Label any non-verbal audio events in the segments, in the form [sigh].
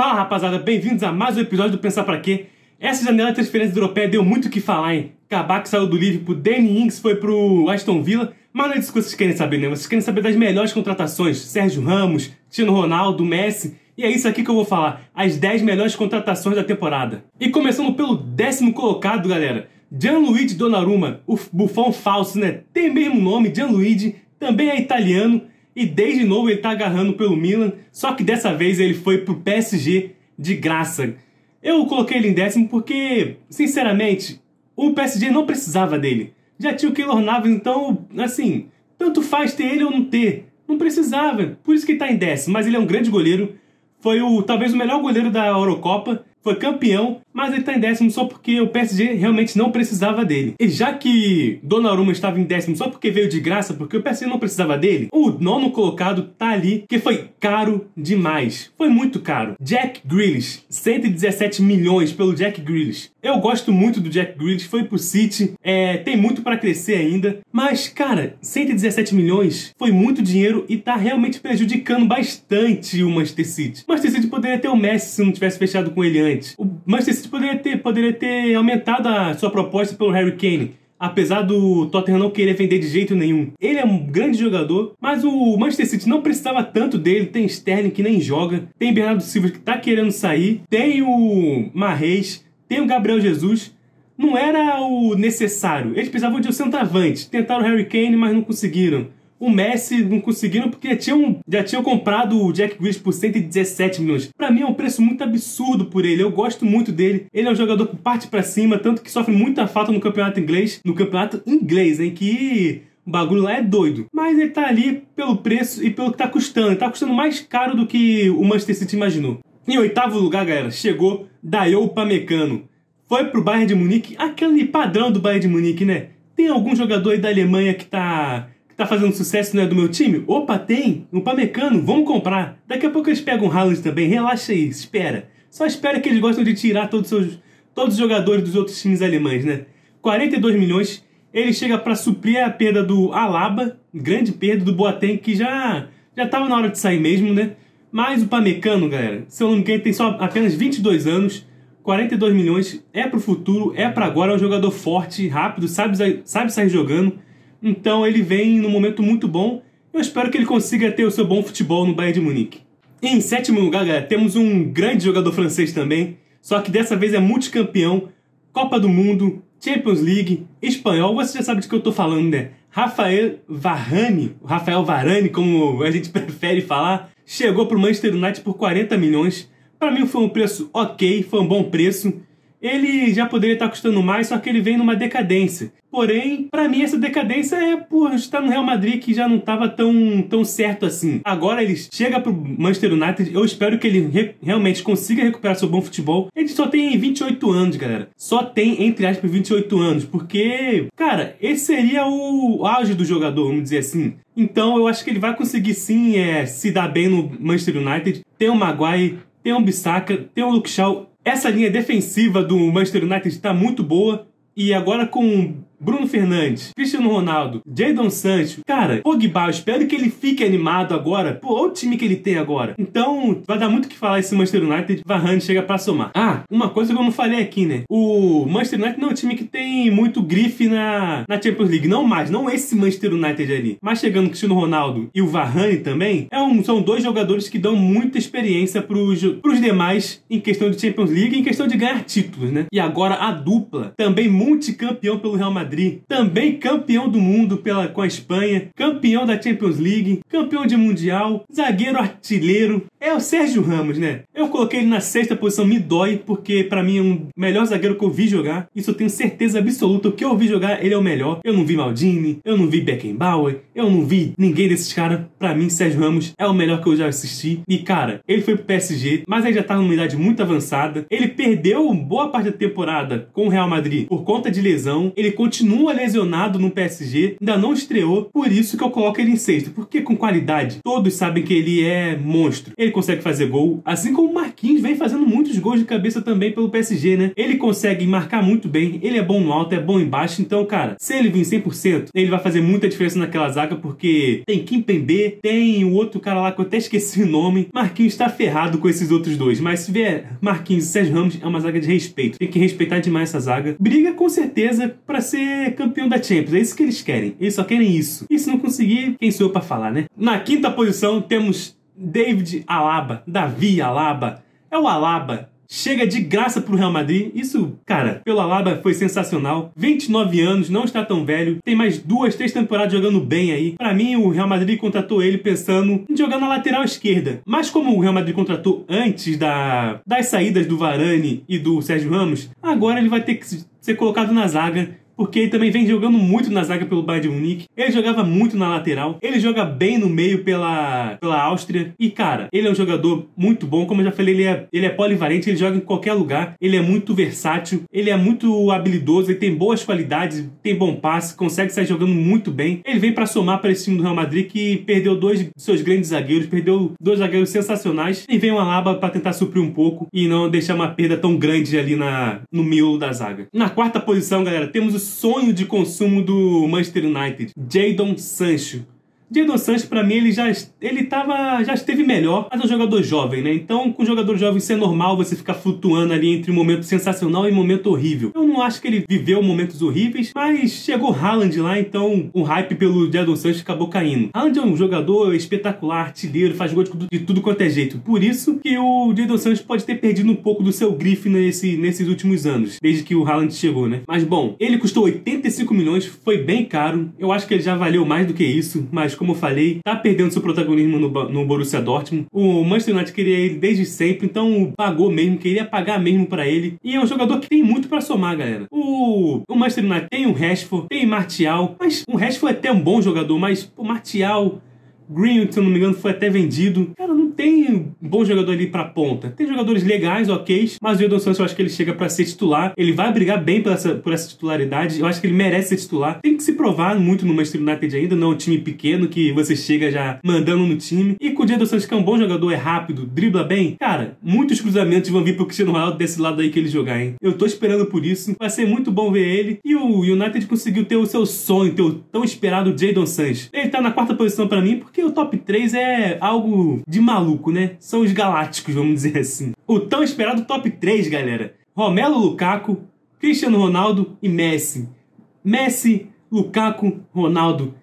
Fala rapaziada, bem-vindos a mais um episódio do Pensar Pra Quê. Essa janela de transferência europeia deu muito o que falar, hein? Kabak saiu do Liverpool, Danny Ings foi pro Aston Villa, mas não é disso que vocês querem saber, né? Vocês querem saber das melhores contratações. Sérgio Ramos, Tino Ronaldo, Messi, e é isso aqui que eu vou falar, as 10 melhores contratações da temporada. E começando pelo décimo colocado, galera, Gianluigi Donnarumma, o bufão falso, né? Tem mesmo nome, Gianluigi, também é italiano, e desde novo ele tá agarrando pelo Milan, só que dessa vez ele foi pro PSG de graça. Eu coloquei ele em décimo porque, sinceramente, o PSG não precisava dele. Já tinha o Keylor Navas, então, assim, tanto faz ter ele ou não ter. Não precisava, por isso que ele tá em décimo. Mas ele é um grande goleiro, foi o talvez o melhor goleiro da Eurocopa foi campeão, mas ele está em décimo só porque o PSG realmente não precisava dele. E já que Donnarumma estava em décimo só porque veio de graça, porque o PSG não precisava dele, o nono colocado tá ali, que foi caro demais. Foi muito caro. Jack Grealish, 117 milhões pelo Jack Grealish. Eu gosto muito do Jack Grealish, foi pro City, é, tem muito para crescer ainda, mas cara, 117 milhões foi muito dinheiro e tá realmente prejudicando bastante o Manchester City. O Manchester City poderia ter o Messi se não tivesse fechado com ele antes antes. O Manchester City poderia ter, poderia ter aumentado a sua proposta pelo Harry Kane. Apesar do Tottenham não querer vender de jeito nenhum. Ele é um grande jogador, mas o Manchester City não precisava tanto dele. Tem Sterling que nem joga, tem Bernardo Silva que tá querendo sair, tem o Marreis, tem o Gabriel Jesus. Não era o necessário. Eles precisavam de um centroavante. Tentaram o Harry Kane, mas não conseguiram o Messi não conseguiram porque já tinham, já tinham comprado o Jack Grealish por 117 milhões. Para mim é um preço muito absurdo por ele. Eu gosto muito dele. Ele é um jogador que parte para cima, tanto que sofre muita falta no campeonato inglês, no campeonato inglês, em que o bagulho lá é doido. Mas ele tá ali pelo preço e pelo que tá custando. Ele tá custando mais caro do que o Manchester City imaginou. Em oitavo lugar, galera, chegou Dayo Pamecano. Foi pro Bayern de Munique, aquele padrão do Bayern de Munique, né? Tem algum jogador aí da Alemanha que tá Tá fazendo sucesso, não é do meu time? Opa, tem! Um Pamecano, vamos comprar. Daqui a pouco eles pegam o Haaland também, relaxa aí, espera. Só espera que eles gostam de tirar todos os, seus, todos os jogadores dos outros times alemães, né? 42 milhões, ele chega para suprir a perda do Alaba, grande perda do Boateng, que já já tava na hora de sair mesmo, né? Mas o Pamecano, galera, se eu não me engano, tem só apenas 22 anos, 42 milhões, é pro futuro, é para agora, é um jogador forte, rápido, sabe, sabe sair jogando. Então ele vem num momento muito bom. Eu espero que ele consiga ter o seu bom futebol no Bayern de Munique. E em sétimo lugar, galera, temos um grande jogador francês também, só que dessa vez é multicampeão, Copa do Mundo, Champions League, espanhol, você já sabe de que eu estou falando, né? Rafael Varane, Rafael Varane, como a gente [laughs] prefere falar, chegou para o Manchester United por 40 milhões. Para mim foi um preço ok, foi um bom preço ele já poderia estar custando mais, só que ele vem numa decadência. Porém, para mim essa decadência é por estar no Real Madrid que já não estava tão, tão certo assim. Agora ele chega pro Manchester United, eu espero que ele re realmente consiga recuperar seu bom futebol. Ele só tem 28 anos, galera. Só tem, entre aspas, 28 anos, porque, cara, esse seria o auge do jogador, vamos dizer assim. Então eu acho que ele vai conseguir sim é, se dar bem no Manchester United. Tem o Maguire, tem o Bissaka, tem o Luke Shaw essa linha defensiva do Manchester United está muito boa. E agora com Bruno Fernandes, Cristiano Ronaldo, Jadon Sancho. Cara, Pogba, eu espero que ele fique animado agora. Pô, olha o time que ele tem agora. Então, vai dar muito o que falar esse Manchester United. Varane chega pra somar. Ah, uma coisa que eu não falei aqui, né? O Manchester United não é um time que tem muito grife na, na Champions League. Não mais, não esse Manchester United ali. Mas chegando Cristiano Ronaldo e o Varane também, é um, são dois jogadores que dão muita experiência pros, pros demais em questão de Champions League em questão de ganhar títulos, né? E agora a dupla, também multicampeão pelo Real Madrid Madrid, também campeão do mundo pela, com a Espanha, campeão da Champions League, campeão de Mundial, zagueiro artilheiro. É o Sérgio Ramos, né? Eu coloquei ele na sexta posição, me dói, porque para mim é um melhor zagueiro que eu vi jogar. Isso eu tenho certeza absoluta. O que eu vi jogar, ele é o melhor. Eu não vi Maldini, eu não vi Beckenbauer, eu não vi ninguém desses caras. Para mim, Sérgio Ramos é o melhor que eu já assisti. E cara, ele foi pro PSG, mas ele já tava numa idade muito avançada. Ele perdeu boa parte da temporada com o Real Madrid por conta de lesão. Ele continua continua lesionado no PSG, ainda não estreou, por isso que eu coloco ele em sexto. Porque com qualidade, todos sabem que ele é monstro. Ele consegue fazer gol, assim como o Marquinhos vem fazendo muitos gols de cabeça também pelo PSG, né? Ele consegue marcar muito bem, ele é bom no alto, é bom embaixo, então, cara, se ele vir 100%, ele vai fazer muita diferença naquela zaga, porque tem Kim Pembe, tem o outro cara lá que eu até esqueci o nome. Marquinhos tá ferrado com esses outros dois, mas se vier Marquinhos e Sérgio Ramos, é uma zaga de respeito. Tem que respeitar demais essa zaga. Briga com certeza para ser campeão da Champions, é isso que eles querem. Eles só querem isso. E se não conseguir, quem sou eu pra falar, né? Na quinta posição temos David Alaba, Davi Alaba. É o Alaba chega de graça pro Real Madrid. Isso, cara, pelo Alaba foi sensacional. 29 anos, não está tão velho. Tem mais duas, três temporadas jogando bem aí. Para mim, o Real Madrid contratou ele pensando em jogar na lateral esquerda. Mas como o Real Madrid contratou antes da, das saídas do Varane e do Sérgio Ramos, agora ele vai ter que ser colocado na zaga porque ele também vem jogando muito na zaga pelo Bayern de Munique. Ele jogava muito na lateral. Ele joga bem no meio pela, pela Áustria. E, cara, ele é um jogador muito bom. Como eu já falei, ele é, ele é polivalente, ele joga em qualquer lugar. Ele é muito versátil, ele é muito habilidoso, ele tem boas qualidades, tem bom passe, consegue sair jogando muito bem. Ele vem para somar para esse time do Real Madrid que perdeu dois de seus grandes zagueiros, perdeu dois zagueiros sensacionais. E vem uma Alaba para tentar suprir um pouco e não deixar uma perda tão grande ali na, no miolo da zaga. Na quarta posição, galera, temos o sonho de consumo do Manchester United, Jadon Sancho. Jadon Sancho, para mim, ele já, ele tava, já esteve melhor, mas é um jogador jovem, né? Então, com um jogador jovem, isso é normal você ficar flutuando ali entre um momento sensacional e um momento horrível. Eu não acho que ele viveu momentos horríveis, mas chegou Haaland lá, então o hype pelo Jadon Sancho acabou caindo. Haaland é um jogador espetacular, artilheiro, faz gol de tudo quanto é jeito. Por isso que o Jadon Sancho pode ter perdido um pouco do seu grife nesse, nesses últimos anos, desde que o Haaland chegou, né? Mas bom, ele custou 85 milhões, foi bem caro. Eu acho que ele já valeu mais do que isso, mas como eu falei, tá perdendo seu protagonismo no, no Borussia Dortmund. O Manchester United queria ele desde sempre, então pagou mesmo, queria pagar mesmo para ele. E é um jogador que tem muito para somar, galera. O, o Manchester United tem o Rashford, tem Martial, mas o Rashford é até um bom jogador, mas o Martial Green, se eu não me engano, foi até vendido. Cara, tem um bom jogador ali pra ponta. Tem jogadores legais, ok, mas o Edon Santos eu acho que ele chega para ser titular. Ele vai brigar bem por essa, por essa titularidade. Eu acho que ele merece ser titular. Tem que se provar muito no Manchester United ainda, não é um time pequeno que você chega já mandando no time. E com o Jadon Santos, que é um bom jogador, é rápido, dribla bem. Cara, muitos cruzamentos vão vir pro Cristiano Ronaldo desse lado aí que ele jogar, hein? Eu tô esperando por isso. Vai ser muito bom ver ele. E o United conseguiu ter o seu sonho, ter o tão esperado Jadon Santos. Ele tá na quarta posição para mim porque o top 3 é algo de maluco, né? São os galácticos, vamos dizer assim. O tão esperado top 3, galera. Romelo Lukaku, Cristiano Ronaldo e Messi. Messi, Lukaku, Ronaldo.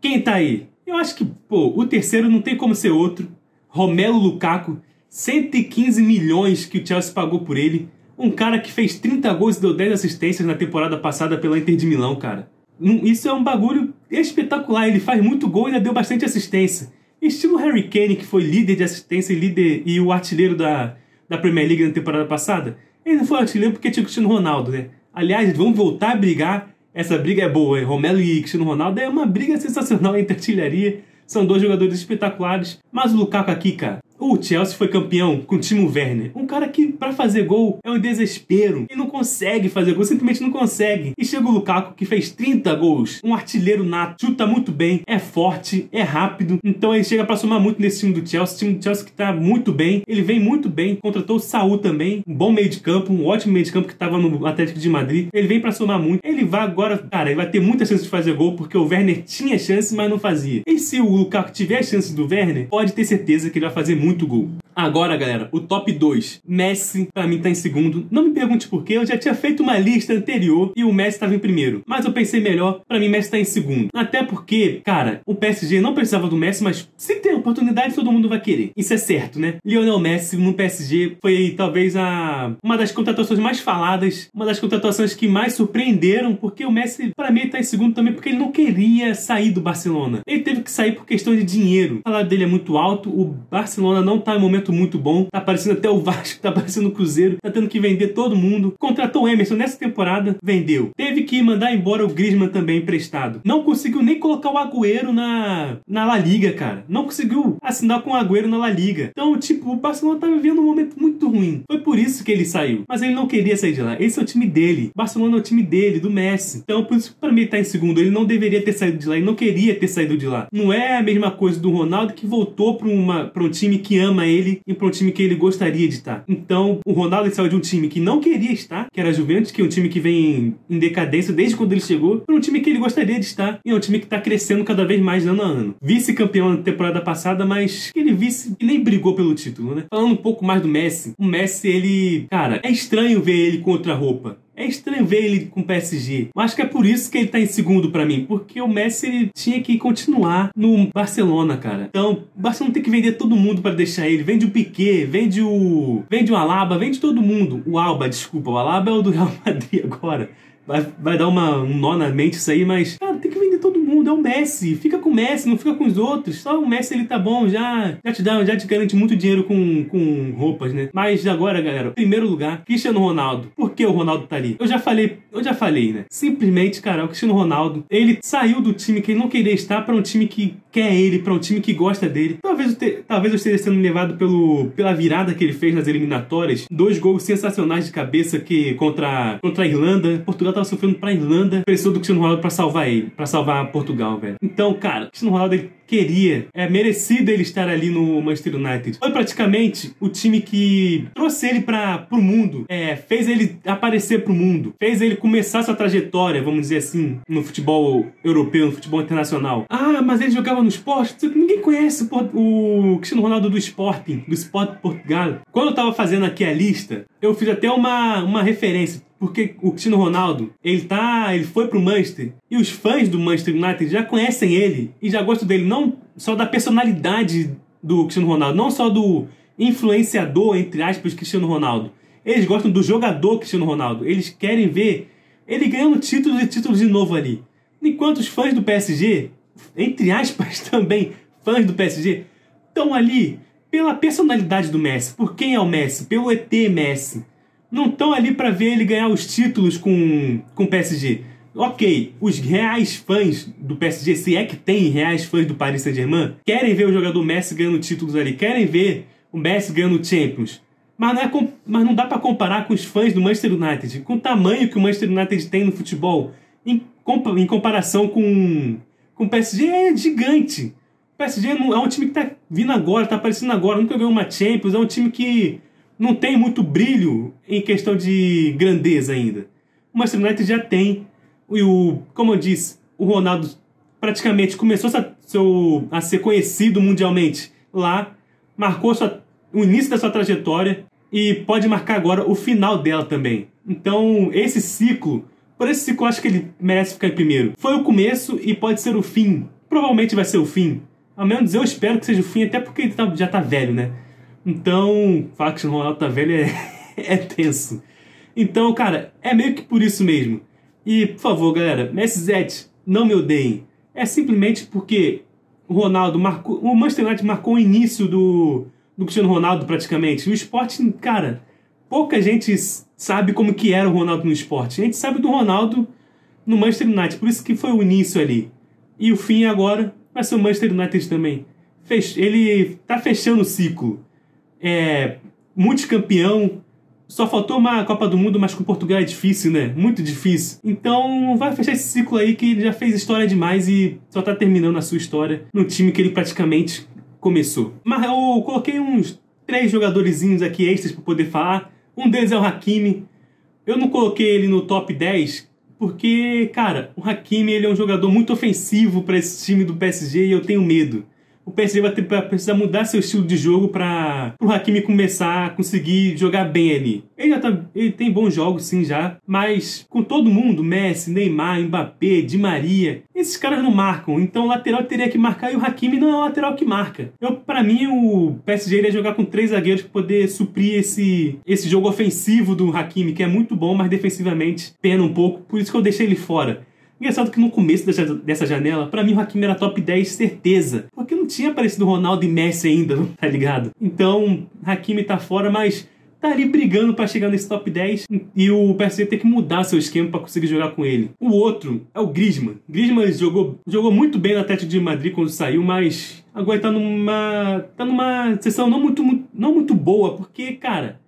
Quem tá aí? Eu acho que, pô, o terceiro não tem como ser outro. Romelo Lukaku, 115 milhões que o Chelsea pagou por ele. Um cara que fez 30 gols e deu 10 assistências na temporada passada pela Inter de Milão, cara. Isso é um bagulho espetacular. Ele faz muito gol e ainda deu bastante assistência. Estilo Harry Kane, que foi líder de assistência e líder e o artilheiro da, da Premier League na temporada passada. Ele não foi artilheiro porque tinha o Cristiano Ronaldo, né? Aliás, vamos voltar a brigar. Essa briga é boa, hein? Romelo e Cristiano Ronaldo é uma briga sensacional entre artilharia. São dois jogadores espetaculares. Mas o Lukaku aqui, cara, o Chelsea foi campeão com o Timo Werner. Um cara que, para fazer gol, é um desespero. E não consegue fazer gol, simplesmente não consegue. E chega o Lukaku, que fez 30 gols. Um artilheiro nato, chuta muito bem, é forte, é rápido. Então ele chega para somar muito nesse time do Chelsea. time do Chelsea que tá muito bem. Ele vem muito bem. Contratou o Saul também. Um bom meio de campo, um ótimo meio de campo que tava no Atlético de Madrid. Ele vem para somar muito. Ele vai agora, cara, ele vai ter muita chance de fazer gol, porque o Werner tinha chance, mas não fazia. E se o Lukaku tiver a chance do Werner, pode ter certeza que ele vai fazer muito muito gol. Agora, galera, o top 2. Messi, pra mim, tá em segundo. Não me pergunte por quê, eu já tinha feito uma lista anterior e o Messi tava em primeiro. Mas eu pensei melhor, pra mim, Messi tá em segundo. Até porque, cara, o PSG não precisava do Messi, mas se tem oportunidade, todo mundo vai querer. Isso é certo, né? Lionel Messi no PSG foi talvez a uma das contratações mais faladas, uma das contratações que mais surpreenderam, porque o Messi, para mim, tá em segundo também porque ele não queria sair do Barcelona. Ele teve que sair por questão de dinheiro. O salário dele é muito alto, o Barcelona não tá em momento momento muito bom. Tá aparecendo até o Vasco, [laughs] tá aparecendo o Cruzeiro, tá tendo que vender todo mundo. Contratou o Emerson nessa temporada, vendeu. Teve que mandar embora o Griezmann também emprestado. Não conseguiu nem colocar o Agüero na, na La Liga, cara. Não conseguiu assinar com o Agüero na La Liga. Então, tipo, o Barcelona tá vivendo um momento muito ruim. Foi por isso que ele saiu. Mas ele não queria sair de lá. Esse é o time dele. Barcelona é o time dele, do Messi. Então, por isso pra mim ele tá em segundo. Ele não deveria ter saído de lá. Ele não queria ter saído de lá. Não é a mesma coisa do Ronaldo que voltou pra, uma, pra um time que ama ele ali e para um time que ele gostaria de estar. Então, o Ronaldo saiu de um time que não queria estar, que era a Juventus, que é um time que vem em decadência desde quando ele chegou, para um time que ele gostaria de estar e é um time que está crescendo cada vez mais ano a ano. Vice-campeão na temporada passada, mas ele vice e nem brigou pelo título, né? Falando um pouco mais do Messi, o Messi, ele, cara, é estranho ver ele com outra roupa. É estranho ver ele com o PSG. Eu acho que é por isso que ele tá em segundo para mim. Porque o Messi ele tinha que continuar no Barcelona, cara. Então, o Barcelona tem que vender todo mundo para deixar ele. Vende o Piquet, vende o. Vende o Alaba, vende todo mundo. O Alba, desculpa. O Alaba é o do Real Madrid agora. Vai, vai dar uma, um nó na mente isso aí, mas, cara, tem que vender todo mundo. É o Messi. Fica com o Messi, não fica com os outros. Só o Messi ele tá bom, já, já te dá, já te garante muito dinheiro com, com roupas, né? Mas agora, galera, primeiro lugar, Cristiano Ronaldo. Por que o Ronaldo tá ali? Eu já falei, eu já falei, né? Simplesmente, cara, o Cristiano Ronaldo, ele saiu do time que ele não queria estar para um time que quer ele, para um time que gosta dele. Talvez, te, talvez eu esteja sendo levado pelo, pela virada que ele fez nas eliminatórias. Dois gols sensacionais de cabeça que contra, contra a Irlanda. Portugal tava sofrendo pra Irlanda. Precisou do Cristiano Ronaldo para salvar ele, para salvar Portugal, velho. Então, cara, o Cristiano Ronaldo ele queria. É merecido ele estar ali no Manchester United. Foi praticamente o time que trouxe ele para pro mundo, é, fez ele aparecer pro mundo, fez ele começar sua trajetória, vamos dizer assim, no futebol europeu, no futebol internacional. Ah, mas ele jogava no esporte? Ninguém conhece o, o Cristiano Ronaldo do Sporting, do Sport Portugal. Quando eu tava fazendo aqui a lista, eu fiz até uma, uma referência porque o Cristiano Ronaldo, ele tá, ele foi pro Manchester e os fãs do Manchester United já conhecem ele e já gostam dele não só da personalidade do Cristiano Ronaldo, não só do influenciador entre aspas Cristiano Ronaldo. Eles gostam do jogador Cristiano Ronaldo. Eles querem ver ele ganhando títulos e títulos de novo ali. Enquanto os fãs do PSG, entre aspas [laughs] também, fãs do PSG, estão ali pela personalidade do Messi. Por quem é o Messi? Pelo ET Messi não estão ali para ver ele ganhar os títulos com, com o PSG. Ok, os reais fãs do PSG, se é que tem reais fãs do Paris Saint-Germain, querem ver o jogador Messi ganhando títulos ali, querem ver o Messi ganhando Champions. Mas não, é, mas não dá para comparar com os fãs do Manchester United, com o tamanho que o Manchester United tem no futebol, em, em comparação com, com o PSG, é gigante. O PSG é um time que está vindo agora, está aparecendo agora, nunca ganhou uma Champions, é um time que não tem muito brilho em questão de grandeza ainda. O Manchester United já tem. E o, como eu disse, o Ronaldo praticamente começou a, seu, a ser conhecido mundialmente lá, marcou sua, o início da sua trajetória e pode marcar agora o final dela também. Então, esse ciclo, por esse ciclo, eu acho que ele merece ficar em primeiro. Foi o começo e pode ser o fim. Provavelmente vai ser o fim. Ao menos eu espero que seja o fim, até porque ele tá, já tá velho, né? Então, falar que o Ronaldo tá velho é, [laughs] é tenso. Então, cara, é meio que por isso mesmo. E, por favor, galera, Messi Zete, não me odeiem. É simplesmente porque o Ronaldo marcou. O Manchester United marcou o início do, do Cristiano Ronaldo, praticamente. O esporte, cara, pouca gente sabe como que era o Ronaldo no esporte. A gente sabe do Ronaldo no Manchester United, por isso que foi o início ali. E o fim agora vai ser o Manchester United também. Ele tá fechando o ciclo é, multicampeão. Só faltou uma Copa do Mundo, mas com Portugal é difícil, né? Muito difícil. Então vai fechar esse ciclo aí que ele já fez história demais e só tá terminando a sua história no time que ele praticamente começou. Mas eu coloquei uns três jogadorzinhos aqui extras para poder falar. Um deles é o Hakimi. Eu não coloquei ele no top 10 porque, cara, o Hakimi ele é um jogador muito ofensivo para esse time do PSG e eu tenho medo o PSG vai ter, precisar mudar seu estilo de jogo para o Hakimi começar a conseguir jogar bem ali. Ele já tá, ele tem bons jogos sim já, mas com todo mundo, Messi, Neymar, Mbappé, Di Maria, esses caras não marcam. Então o lateral teria que marcar e o Hakimi não é o lateral que marca. Eu para mim o PSG iria jogar com três zagueiros para poder suprir esse esse jogo ofensivo do Hakimi, que é muito bom, mas defensivamente pena um pouco. Por isso que eu deixei ele fora. Engraçado que no começo dessa, janela, para mim o Hakimi era top 10 certeza. Porque não tinha aparecido Ronaldo e Messi ainda, [laughs] tá ligado? Então, Hakimi tá fora, mas tá ali brigando para chegar nesse top 10 e o PSG tem que mudar seu esquema para conseguir jogar com ele. O outro é o Griezmann. Griezmann jogou, jogou muito bem no Atlético de Madrid quando saiu, mas agora tá numa tá numa sessão não muito, muito não muito boa, porque cara,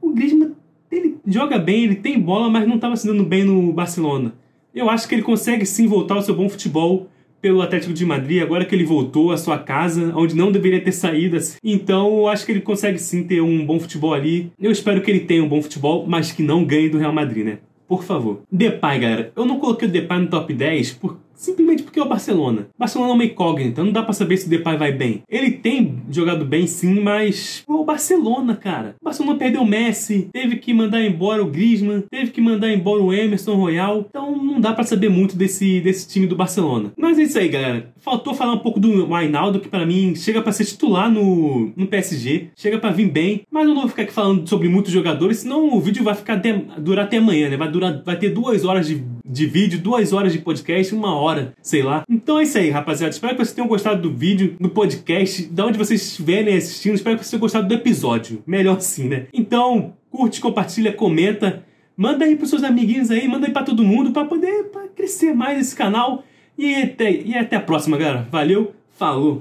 o Griezmann ele joga bem, ele tem bola, mas não estava se dando bem no Barcelona eu acho que ele consegue sim voltar ao seu bom futebol pelo Atlético de Madrid, agora que ele voltou à sua casa, onde não deveria ter saído. Assim. Então, eu acho que ele consegue sim ter um bom futebol ali. Eu espero que ele tenha um bom futebol, mas que não ganhe do Real Madrid, né? Por favor. Depay, galera. Eu não coloquei o Depay no top 10 por simplesmente porque é o Barcelona. O Barcelona é uma incógnita, não dá para saber se o Depay vai bem. Ele tem jogado bem sim, mas é o Barcelona, cara. O Barcelona perdeu o Messi, teve que mandar embora o Griezmann, teve que mandar embora o Emerson Royal. Então não dá para saber muito desse, desse time do Barcelona. Mas é isso aí, galera. Faltou falar um pouco do Ainaldo, que para mim chega para ser titular no, no PSG, chega para vir bem, mas eu não vou ficar aqui falando sobre muitos jogadores, senão o vídeo vai ficar até, durar até amanhã, né? Vai durar, vai ter duas horas de, de vídeo, duas horas de podcast, uma hora sei lá. Então é isso aí, rapaziada. Espero que vocês tenham gostado do vídeo, do podcast, de onde vocês estiverem assistindo. Espero que vocês tenham gostado do episódio. Melhor assim, né? Então, curte, compartilha, comenta. Manda aí pros seus amiguinhos aí, manda aí pra todo mundo para poder pra crescer mais esse canal. E até, e até a próxima, galera. Valeu, falou!